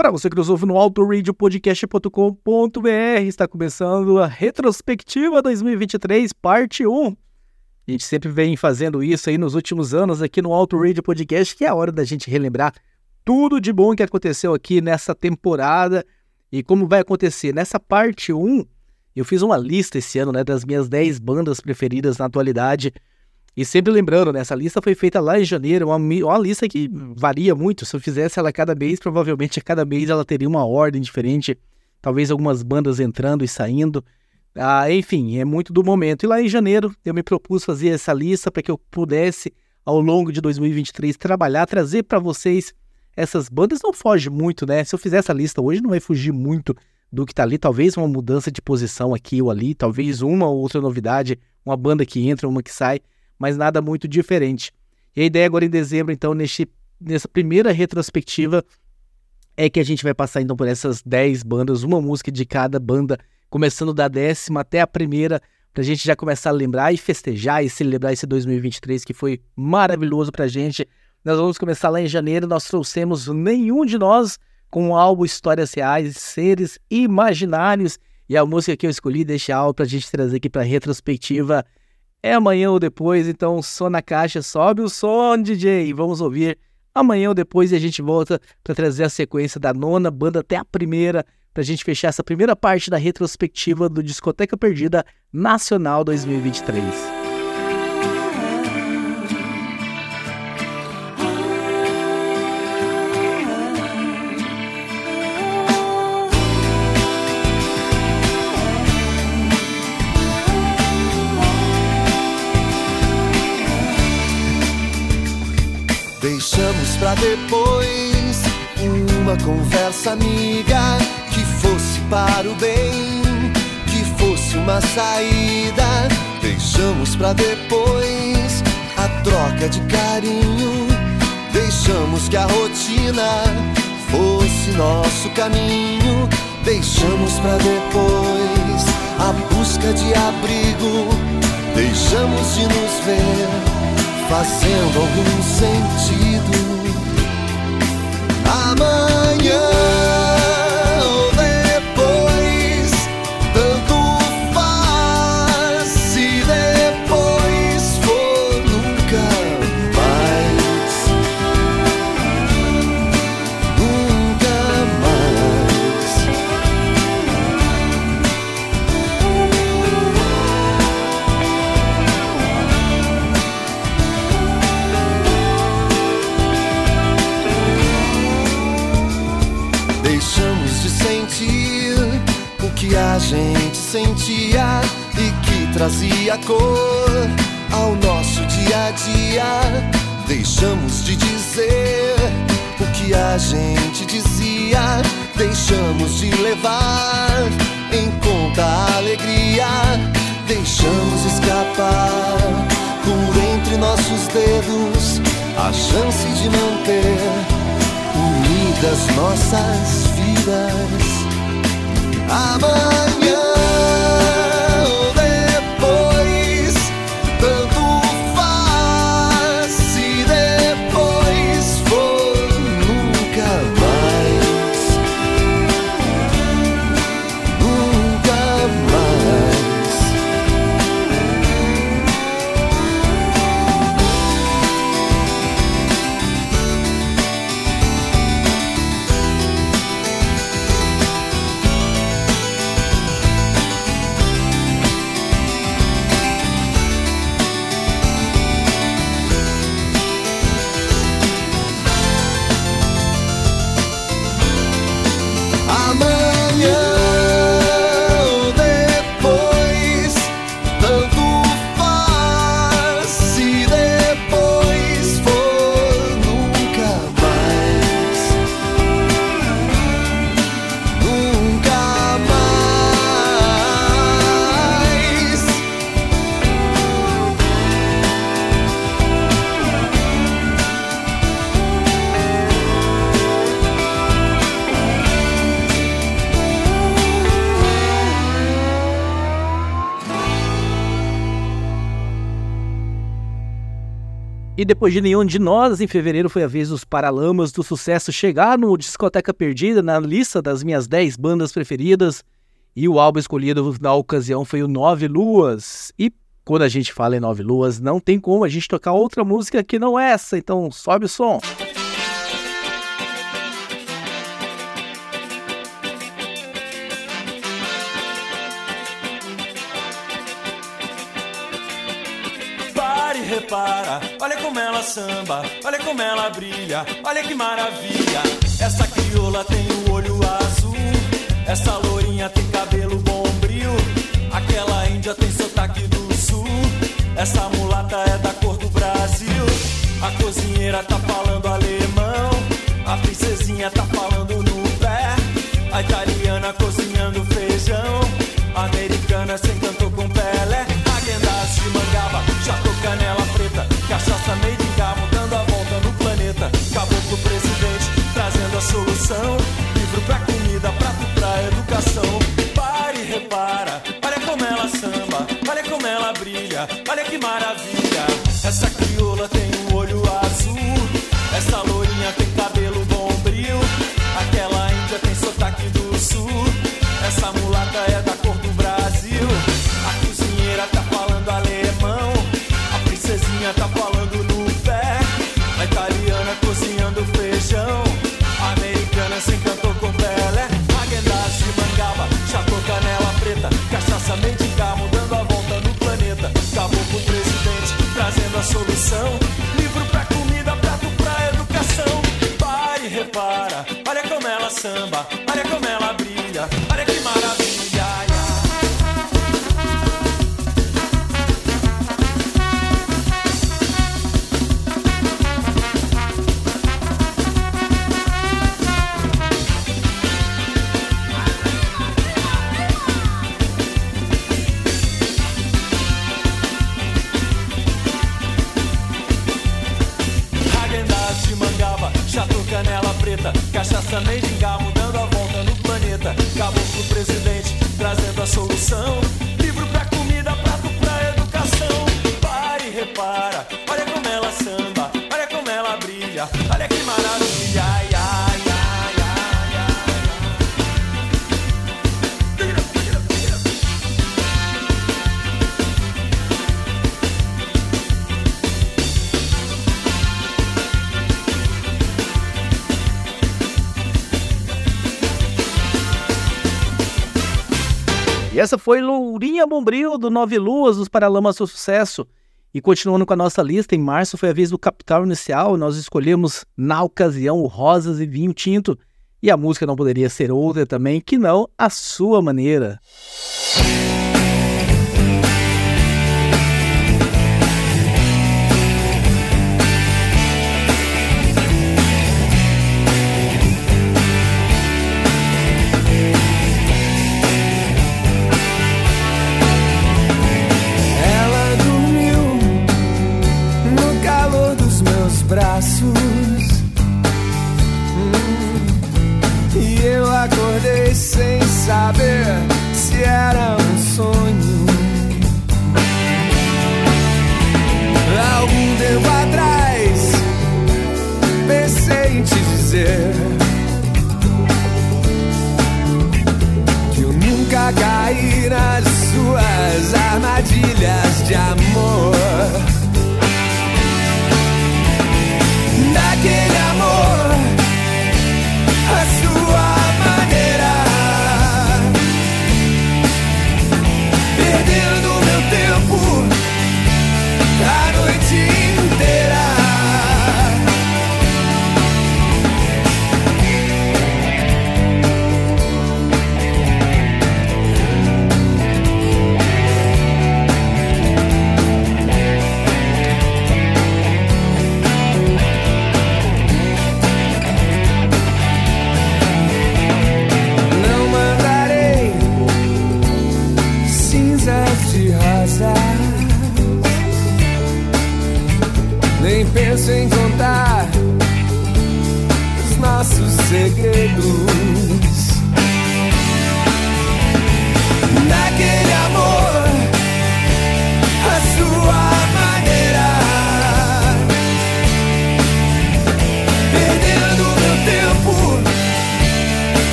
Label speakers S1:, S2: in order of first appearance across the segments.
S1: Para você que nos ouve no autoradiopodcast.com.br, está começando a retrospectiva 2023, parte 1. A gente sempre vem fazendo isso aí nos últimos anos aqui no Auto Radio Podcast, que é a hora da gente relembrar tudo de bom que aconteceu aqui nessa temporada e como vai acontecer. Nessa parte 1, eu fiz uma lista esse ano né, das minhas 10 bandas preferidas na atualidade e sempre lembrando, né, essa lista foi feita lá em janeiro, uma, uma lista que varia muito. Se eu fizesse ela cada mês, provavelmente a cada mês ela teria uma ordem diferente, talvez algumas bandas entrando e saindo. Ah, enfim, é muito do momento. E lá em janeiro eu me propus fazer essa lista para que eu pudesse, ao longo de 2023, trabalhar, trazer para vocês essas bandas. Não foge muito, né? Se eu fizer essa lista hoje, não vai fugir muito do que está ali. Talvez uma mudança de posição aqui ou ali, talvez uma ou outra novidade, uma banda que entra, uma que sai mas nada muito diferente. E a ideia agora em dezembro, então, neste, nessa primeira retrospectiva, é que a gente vai passar então por essas 10 bandas, uma música de cada banda, começando da décima até a primeira, pra gente já começar a lembrar e festejar e celebrar esse 2023 que foi maravilhoso pra gente. Nós vamos começar lá em janeiro, nós trouxemos nenhum de nós com o álbum Histórias Reais, Seres Imaginários, e a música que eu escolhi deste álbum pra gente trazer aqui pra retrospectiva é amanhã ou depois, então só na caixa, sobe o som, DJ, vamos ouvir amanhã ou depois e a gente volta para trazer a sequência da nona banda até a primeira, para a gente fechar essa primeira parte da retrospectiva do Discoteca Perdida Nacional 2023.
S2: Pra depois uma conversa amiga que fosse para o bem, que fosse uma saída. Deixamos pra depois a troca de carinho. Deixamos que a rotina fosse nosso caminho. Deixamos pra depois a busca de abrigo. Deixamos de nos ver fazendo algum sentido amanhã.
S1: cosas depois de nenhum de nós, em fevereiro foi a vez dos Paralamas do Sucesso chegar no Discoteca Perdida, na lista das minhas 10 bandas preferidas. E o álbum escolhido na ocasião foi o Nove Luas. E quando a gente fala em Nove Luas, não tem como a gente tocar outra música que não essa, então sobe o som.
S3: Repara, olha como ela samba, olha como ela brilha, olha que maravilha. Essa crioula tem o olho azul, essa lourinha tem cabelo bombril, aquela índia tem sotaque do sul, essa mulata é da cor do Brasil. A cozinheira tá que maravilha.
S1: Foi Lourinha Bombril do Nove Luas dos Paralamas do Sucesso. E continuando com a nossa lista, em março foi a vez do Capital Inicial, nós escolhemos na ocasião Rosas e Vinho Tinto. E a música não poderia ser outra também que não A Sua Maneira.
S4: braços.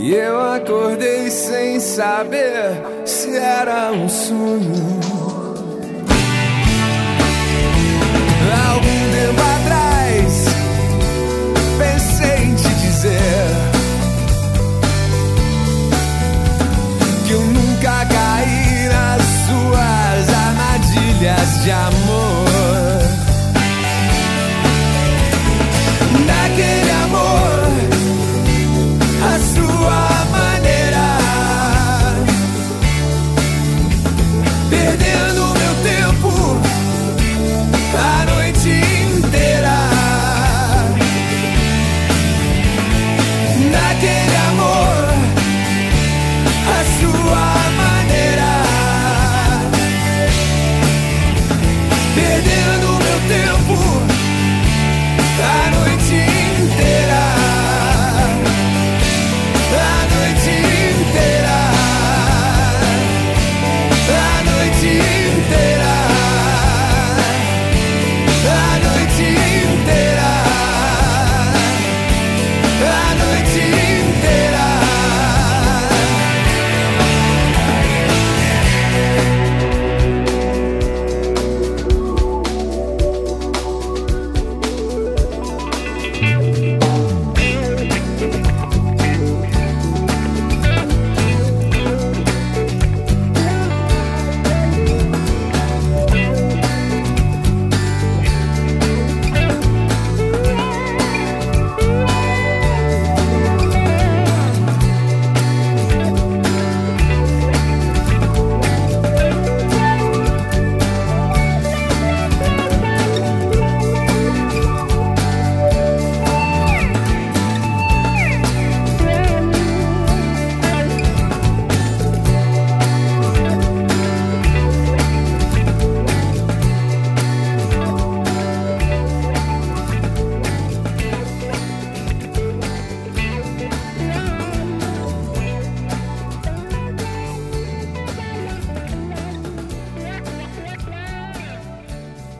S4: E eu acordei sem saber se era um sonho. Algum tempo atrás, pensei em te dizer que eu nunca caí nas suas armadilhas de amor.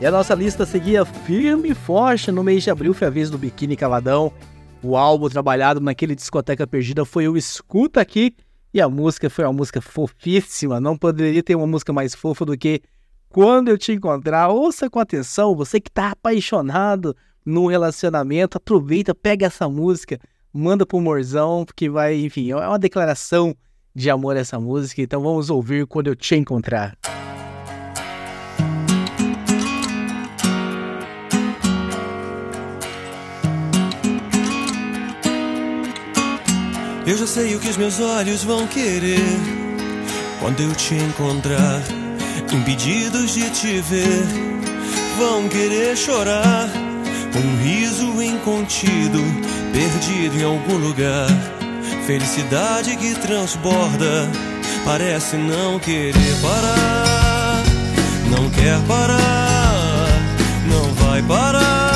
S4: A
S1: nossa lista seguia firme e forte. No mês de abril foi a vez do Biquíni Cavadão. O álbum trabalhado naquele discoteca perdida foi o Escuta Aqui. E a música foi uma música fofíssima. Não poderia ter uma música mais fofa do que Quando Eu Te Encontrar. Ouça com atenção. Você que está apaixonado num relacionamento, aproveita, pega essa música, manda pro Morzão, porque vai, enfim, é uma declaração de amor essa música. Então vamos ouvir Quando Eu Te Encontrar.
S3: Eu já sei o que os meus olhos vão querer quando eu te encontrar. Impedidos de te ver, vão querer chorar. Um riso incontido, perdido em algum lugar. Felicidade que transborda, parece não querer parar. Não quer parar, não vai parar.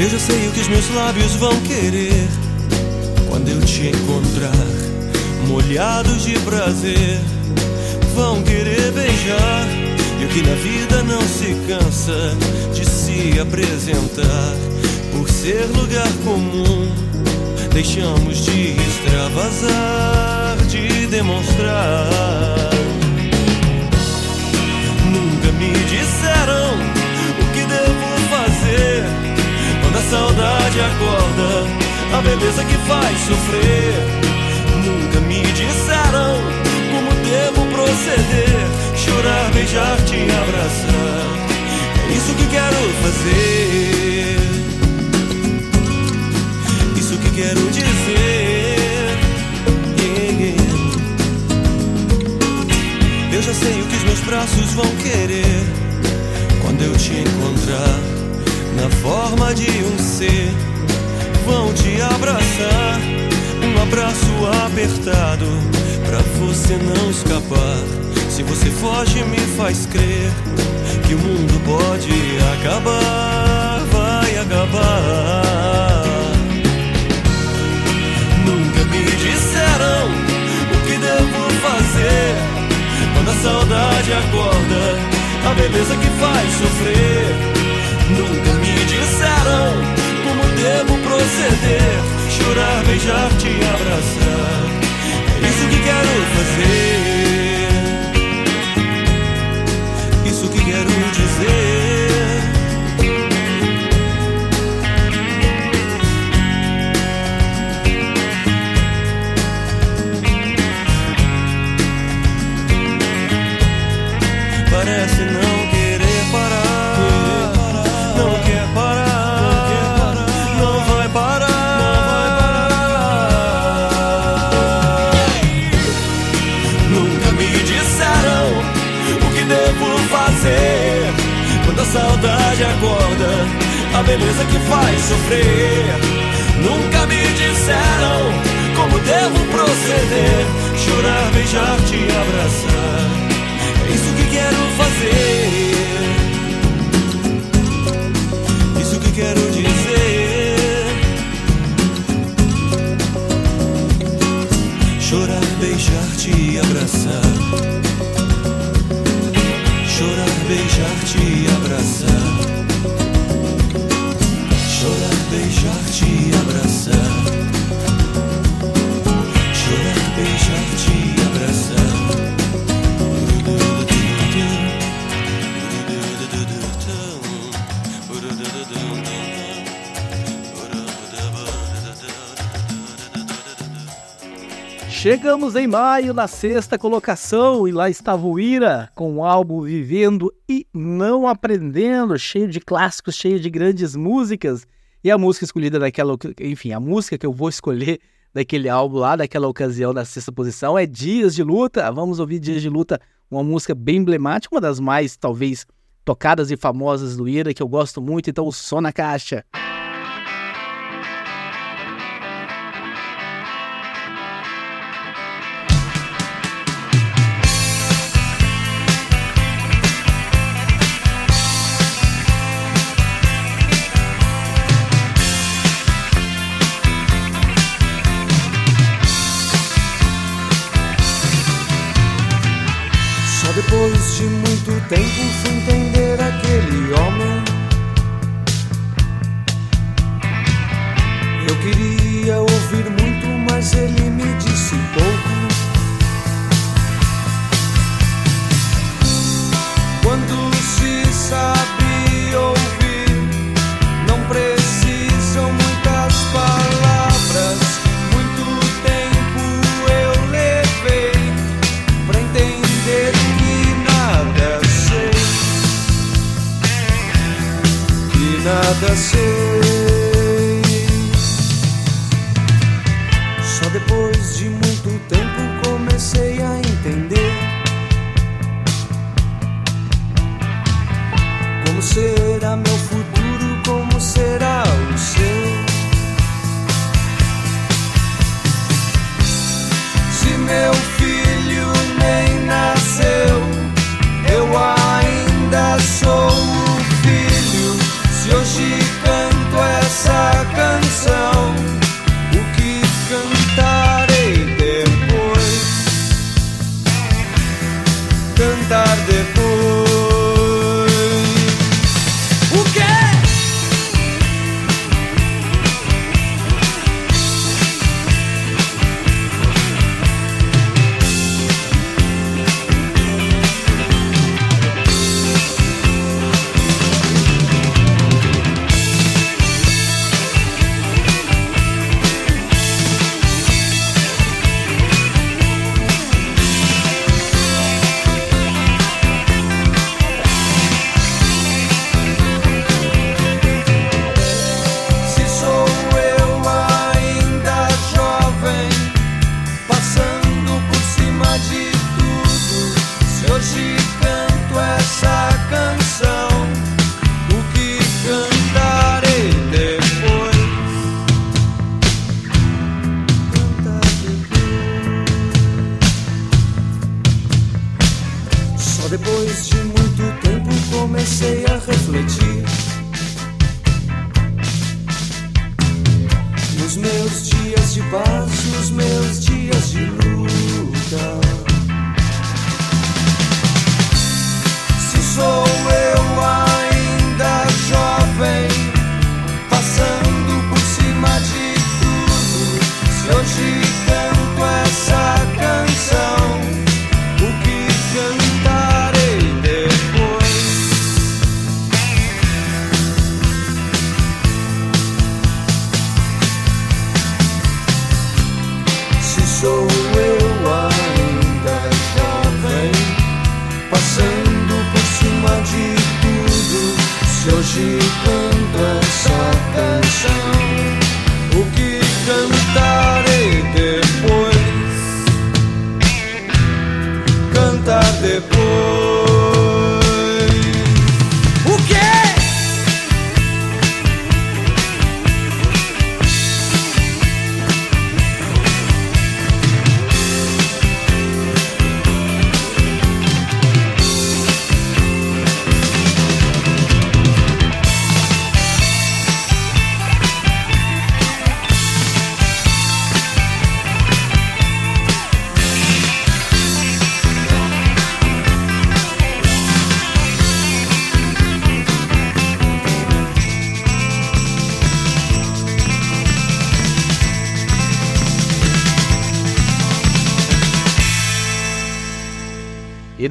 S3: Eu já sei o que os meus lábios vão querer quando eu te encontrar, molhados de prazer, vão querer beijar. E o que na vida não se cansa de se apresentar, por ser lugar comum, deixamos de extravasar, de demonstrar. Acorda, a beleza que faz sofrer. Nunca me disseram como devo proceder, chorar, beijar, te abraçar. É isso que quero fazer. Isso que quero dizer. Eu já sei o que os meus braços vão querer quando eu te encontrar na forma de um ser vão te abraçar. Um abraço apertado pra você não escapar. Se você foge, me faz crer que o mundo pode acabar. Vai acabar. Nunca me disseram o que devo fazer. Quando a saudade acorda, a beleza que faz sofrer. Nunca me disseram devo proceder? Chorar, beijar, te abraçar. É isso que quero fazer.
S1: Chegamos em maio na sexta colocação e lá estava o Ira com o álbum Vivendo e Não Aprendendo, cheio de clássicos, cheio de grandes músicas. E a música escolhida daquela, enfim, a música que eu vou escolher daquele álbum lá, daquela ocasião na sexta posição é Dias de Luta. Vamos ouvir Dias de Luta, uma música bem emblemática, uma das mais talvez tocadas e famosas do Ira que eu gosto muito, então o som na caixa.
S5: Música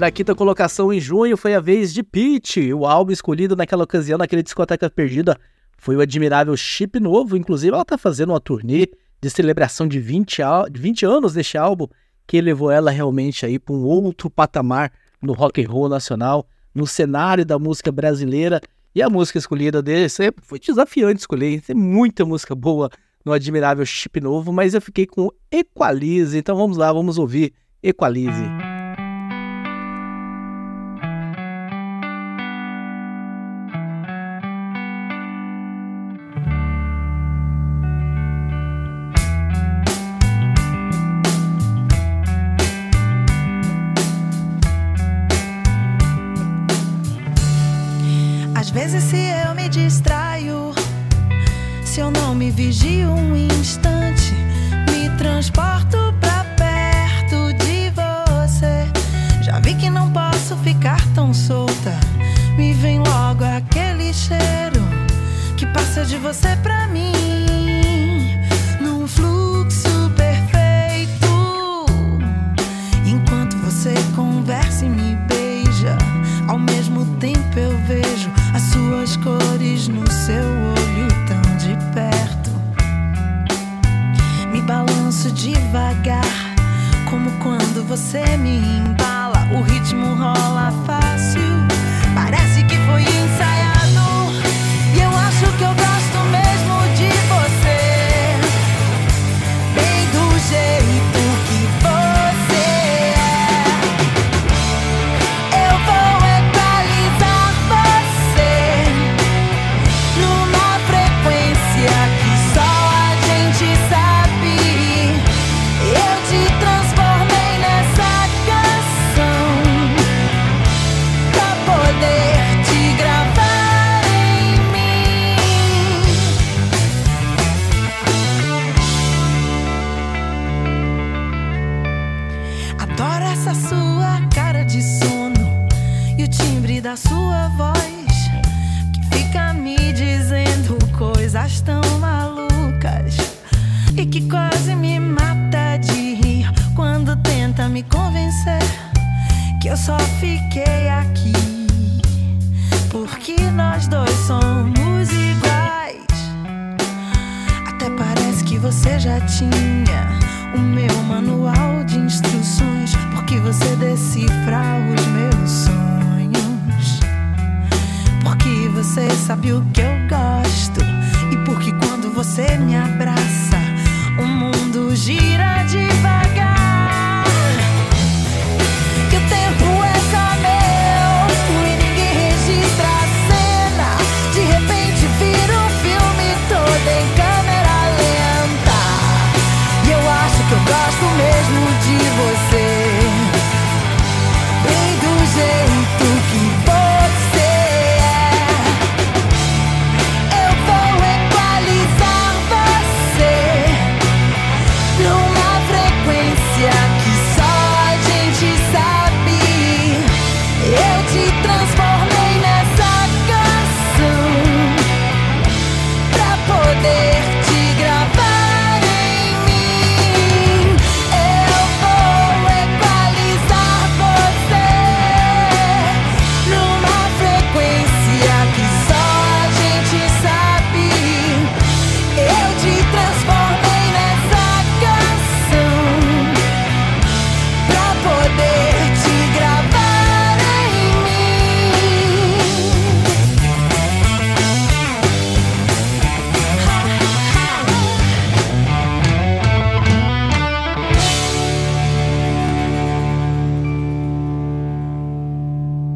S5: Na quinta colocação em junho foi a vez de Pete. O álbum escolhido naquela ocasião, naquele discoteca perdida, foi o admirável Chip Novo. Inclusive, ela está fazendo uma turnê de celebração de 20, al... 20 anos deste álbum, que levou ela realmente aí para um outro patamar no rock and roll nacional, no cenário da música brasileira. E a música escolhida dele é, foi desafiante escolher. Tem muita música boa no admirável Chip Novo, mas eu fiquei com Equalize. Então vamos lá, vamos ouvir Equalize.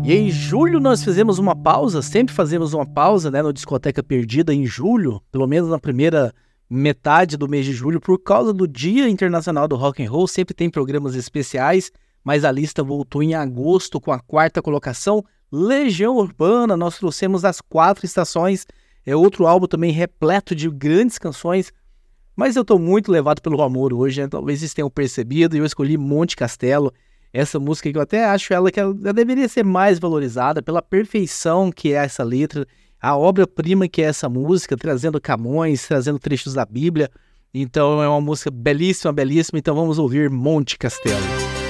S6: E em
S1: julho nós fizemos uma pausa, sempre fazemos uma pausa, né, no Discoteca Perdida em julho, pelo menos na primeira metade do mês de julho, por causa do Dia Internacional do Rock and Roll, sempre tem programas especiais, mas a lista voltou em agosto com a quarta colocação, Legião Urbana, nós trouxemos as quatro estações, é outro álbum também repleto de grandes canções, mas eu estou muito levado pelo amor hoje, né? talvez vocês tenham percebido, e eu escolhi Monte Castelo, essa música que eu até acho ela que ela deveria ser mais valorizada pela perfeição que é essa letra, a obra-prima que é essa música, trazendo Camões, trazendo trechos da Bíblia. Então é uma música belíssima, belíssima. Então vamos ouvir Monte Castelo.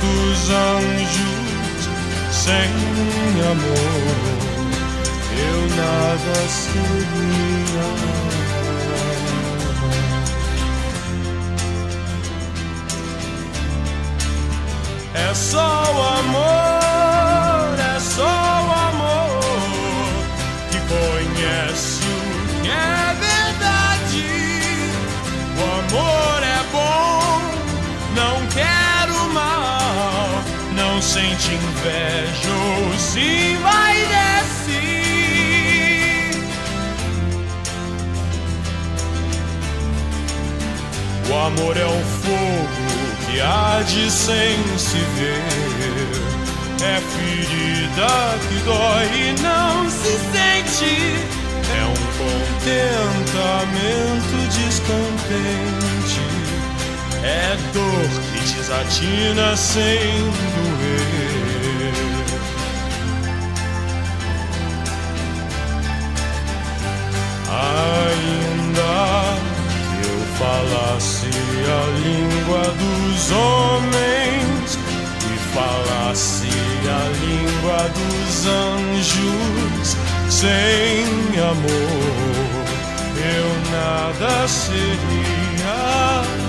S7: dos anjos sem amor eu nada seria. É só o amor, é só te invejo se vai descer. O amor é um fogo que há de sem se ver. É ferida que dói e não se sente. É um contentamento descontente. É dor que desatina sem doer. Ainda que eu falasse a língua dos homens e falasse a língua dos anjos sem amor, eu nada seria.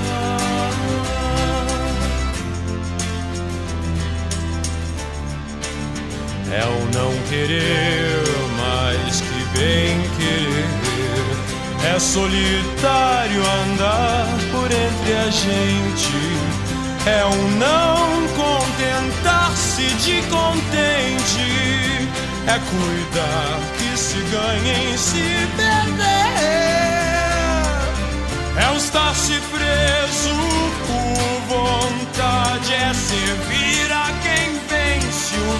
S7: É o não querer mais que bem querer. É solitário andar por entre a gente. É o não contentar-se de contente. É cuidar que se ganha em se perder. É o estar-se preso por vontade. É servir a quem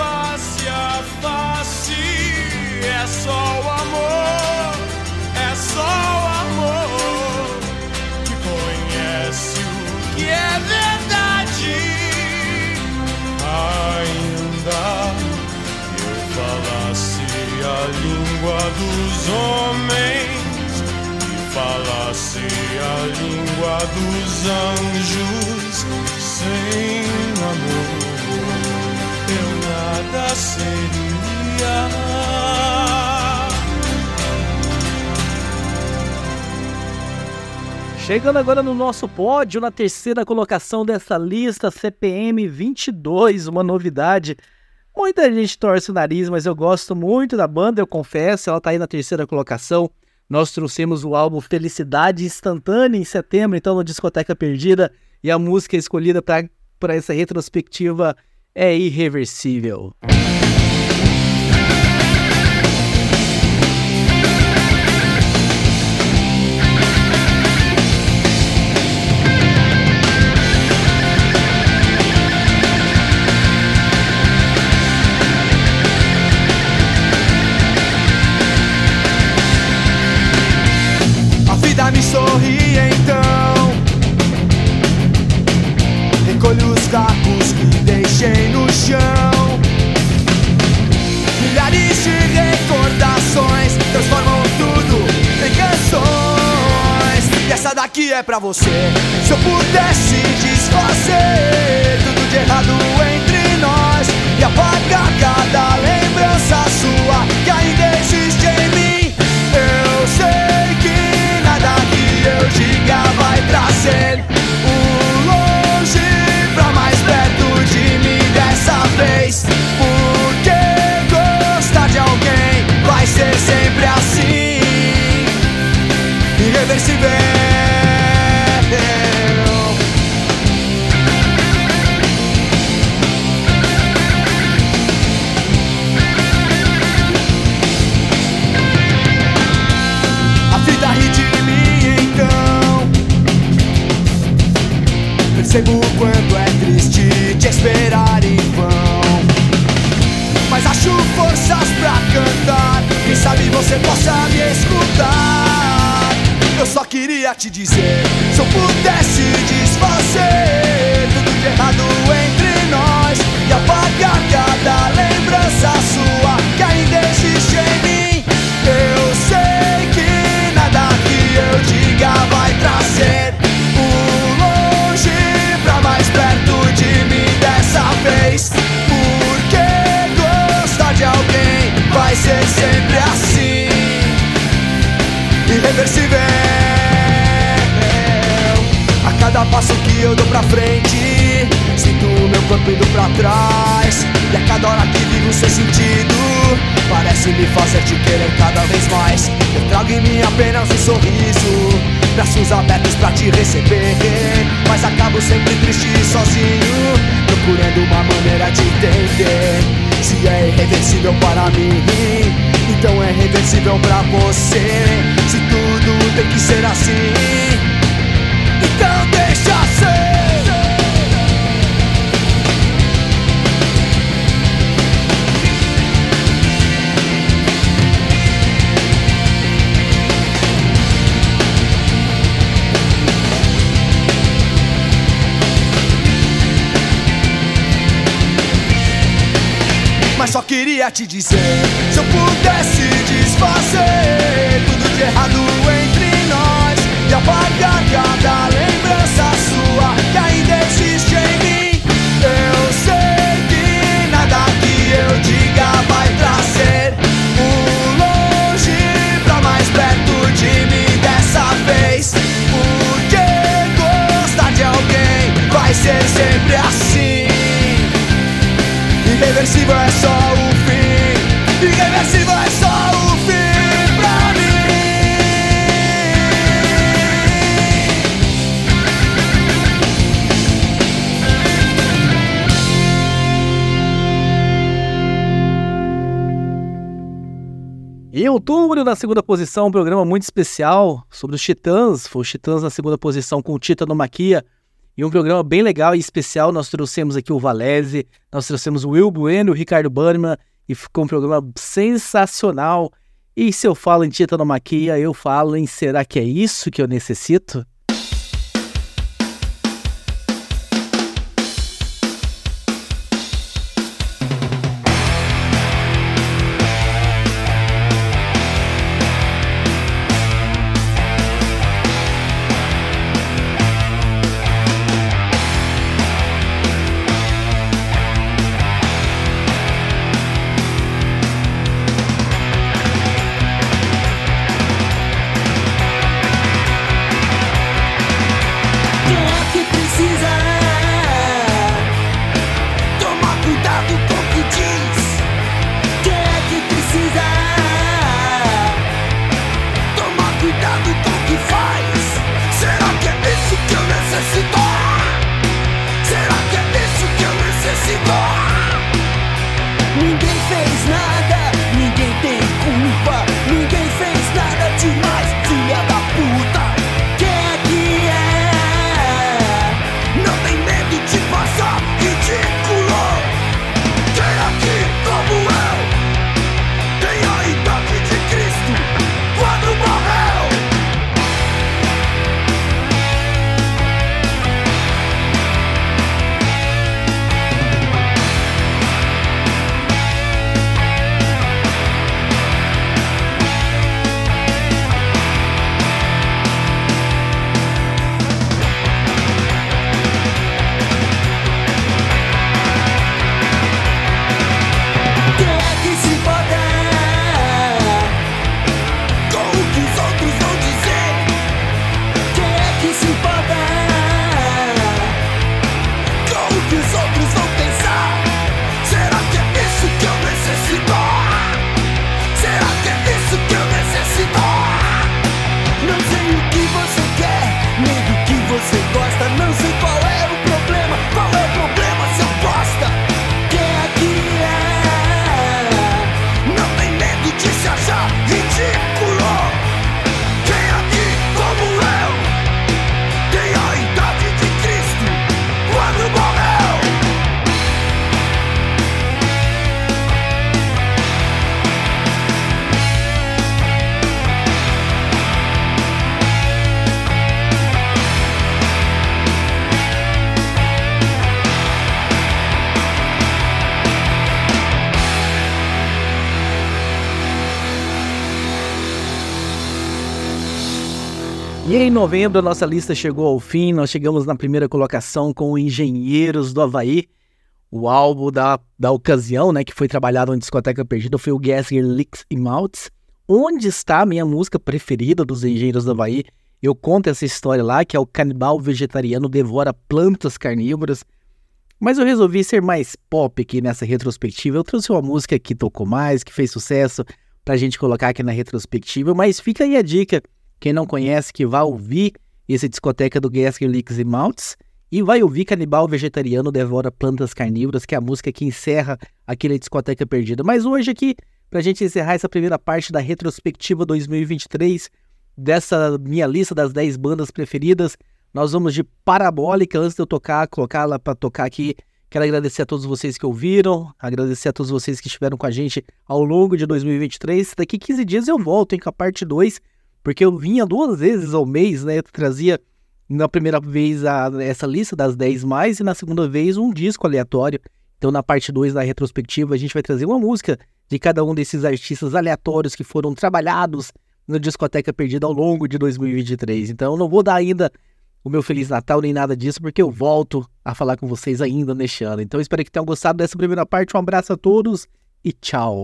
S7: face a face. É só o amor,
S1: Chegando agora no nosso pódio, na terceira colocação dessa lista, CPM 22, uma novidade. Muita gente torce o nariz, mas eu gosto muito da banda, eu confesso, ela tá aí na terceira colocação. Nós trouxemos o álbum Felicidade Instantânea em setembro, então no Discoteca Perdida, e a música escolhida para essa retrospectiva é irreversível.
S8: olhos é pra você. Se eu pudesse desfazer tudo de errado entre nós e apagar cada lembrança sua Percebo o quanto é triste te esperar em vão. Mas acho forças pra cantar. Quem sabe você possa me escutar. Eu só queria te dizer: se eu pudesse desfazer tudo de cada vez mais. Eu trago em mim apenas um sorriso, braços abertos pra te receber. Mas acabo sempre triste e sozinho, procurando uma maneira de entender. Se é irreversível para mim, então é reversível pra você. Se tudo tem que ser assim, então Mas só queria te dizer: se eu pudesse desfazer tudo de errado entre nós e apagar cada lembrança sua que ainda existe em mim, eu sei que nada que eu diga vai trazer o longe pra mais perto de mim dessa vez. Porque gostar de alguém vai ser sempre assim. Irreversível é só o fim. Irreversível é só o fim pra mim.
S1: Em outubro, na segunda posição, um programa muito especial sobre os Titãs. Foi os Titãs na segunda posição com o Titanomaquia. E um programa bem legal e especial. Nós trouxemos aqui o Valese, nós trouxemos o Will Bueno, o Ricardo Bannerman. E ficou um programa sensacional. E se eu falo em Titanomaquia, eu falo em Será que é isso que eu necessito? Novembro a nossa lista chegou ao fim, nós chegamos na primeira colocação com Engenheiros do Havaí. O álbum da, da ocasião, né, que foi trabalhado em Discoteca Perdida, foi o Gasker Licks e Maltz. Onde está a minha música preferida dos Engenheiros do Havaí? Eu conto essa história lá, que é o canibal vegetariano devora plantas carnívoras. Mas eu resolvi ser mais pop aqui nessa retrospectiva. Eu trouxe uma música que tocou mais, que fez sucesso, pra gente colocar aqui na retrospectiva. Mas fica aí a dica quem não conhece, que vai ouvir esse discoteca do Gasker Licks e Maltz e vai ouvir Canibal Vegetariano Devora Plantas Carnívoras, que é a música que encerra aquele discoteca perdida. Mas hoje aqui, pra gente encerrar essa primeira parte da retrospectiva 2023, dessa minha lista das 10 bandas preferidas, nós vamos de Parabólica, antes de eu tocar, colocá-la para tocar aqui. Quero agradecer a todos vocês que ouviram, agradecer a todos vocês que estiveram com a gente ao longo de 2023. Daqui 15 dias eu volto, hein, com a parte 2 porque eu vinha duas vezes ao mês, né? Eu trazia na primeira vez a, essa lista das 10 mais e na segunda vez um disco aleatório. Então, na parte 2 da retrospectiva, a gente vai trazer uma música de cada um desses artistas aleatórios que foram trabalhados no Discoteca Perdida ao longo de 2023. Então, eu não vou dar ainda o meu Feliz Natal nem nada disso, porque eu volto a falar com vocês ainda neste ano. Então, espero que tenham gostado dessa primeira parte. Um abraço a todos e tchau!